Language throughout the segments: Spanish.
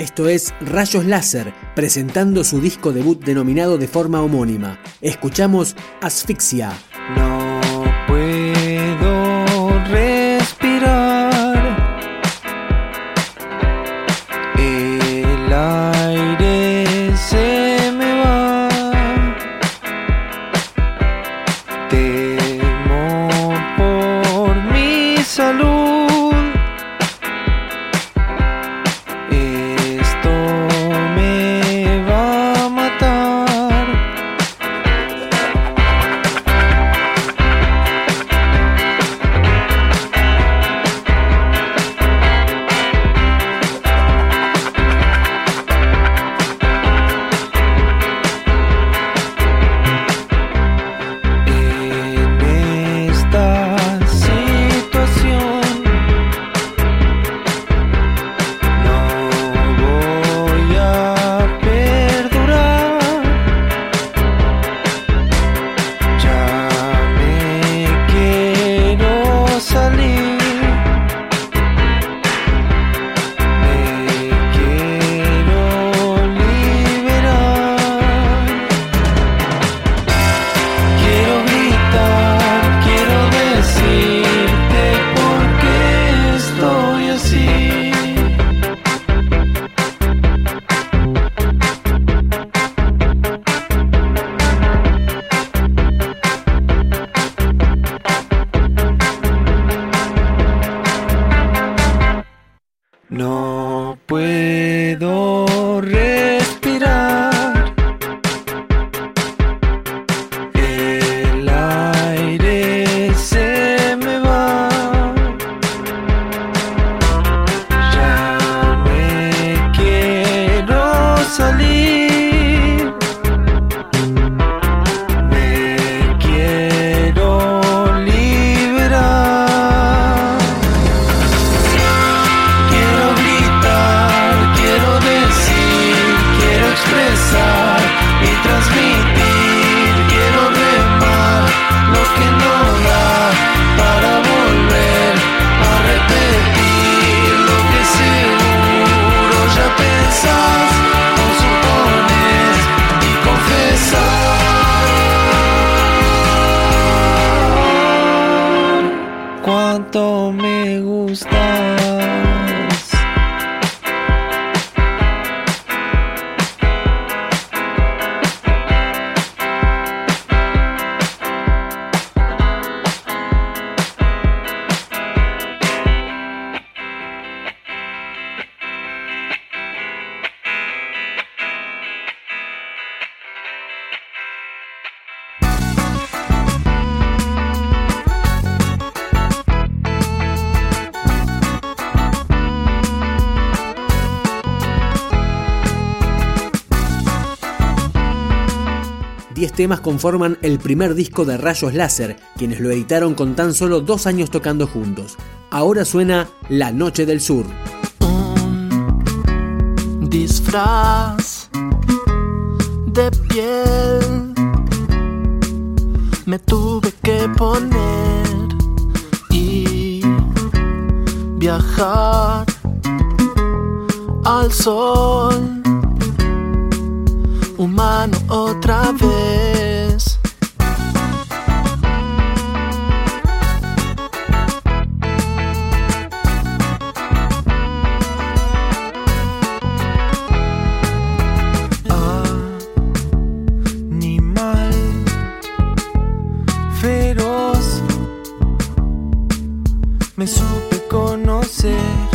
Esto es Rayos Láser, presentando su disco debut denominado de forma homónima. Escuchamos Asfixia. No 10 temas conforman el primer disco de Rayos Láser, quienes lo editaron con tan solo dos años tocando juntos. Ahora suena La Noche del Sur. Un disfraz de piel me tuve que poner y viajar al sol otra vez. Animal feroz. Me supe conocer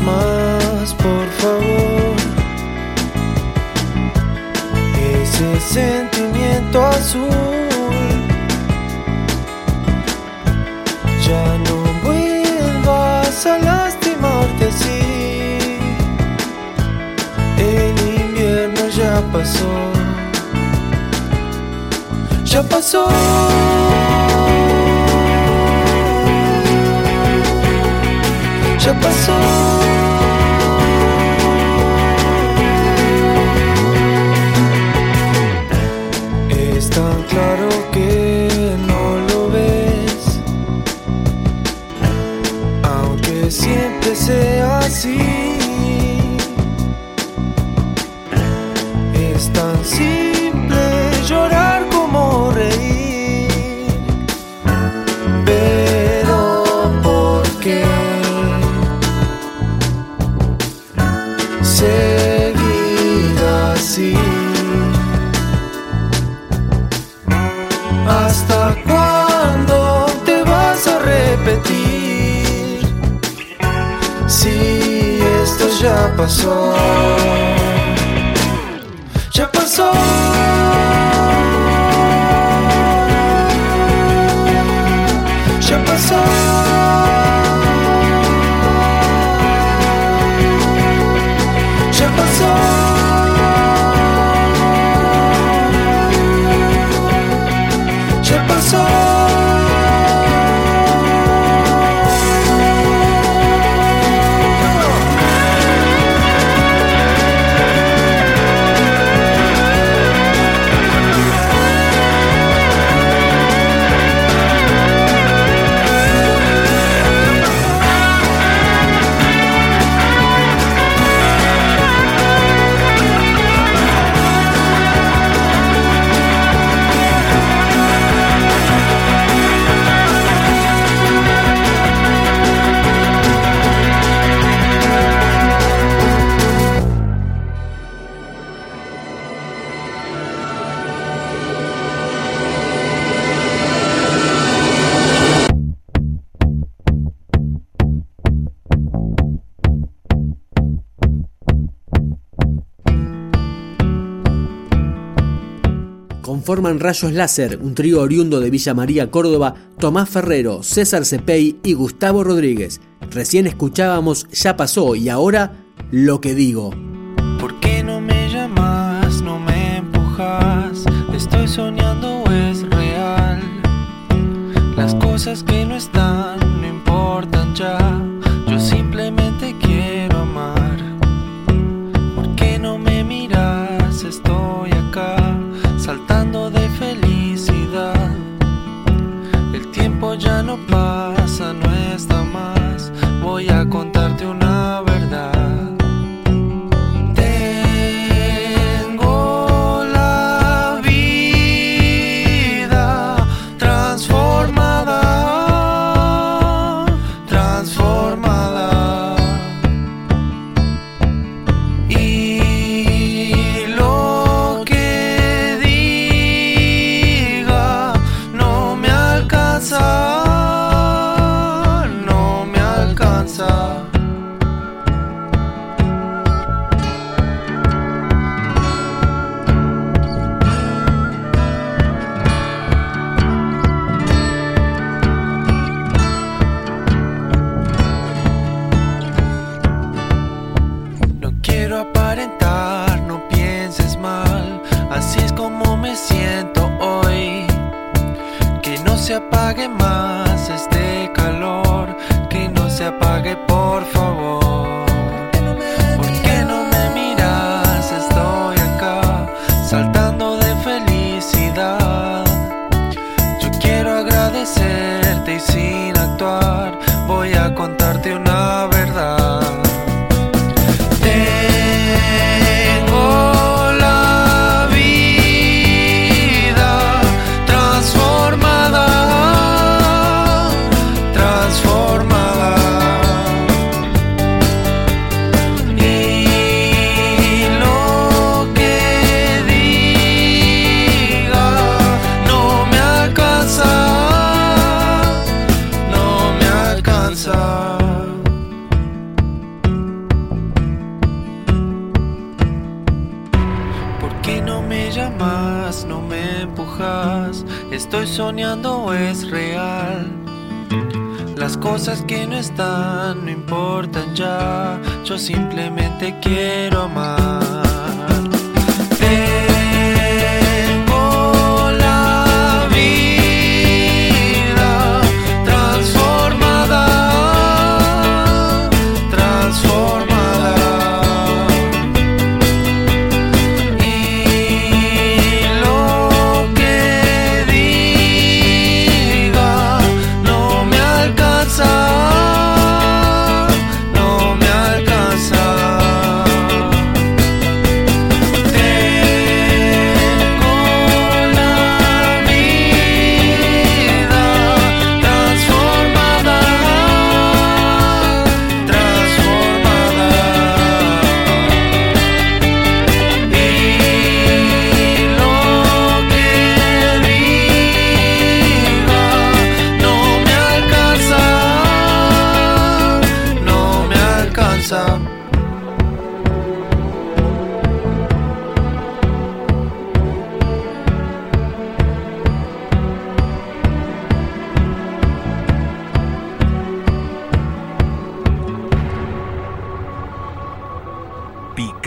más, por favor. Ese sentimiento azul. Ya no vuelvas a lastimarte así. El invierno ya pasó. Ya pasó. Ya pasó. Siempre sea así. Esto ya pasó, ya Conforman Rayos Láser, un trío oriundo de Villa María, Córdoba, Tomás Ferrero, César Cepey y Gustavo Rodríguez. Recién escuchábamos Ya pasó y ahora Lo que digo. ¿Por qué no me llamas, no me empujas? ¿Estoy soñando es real? Las cosas que que más. Soñando es real. Las cosas que no están no importan ya, yo simplemente quiero amar.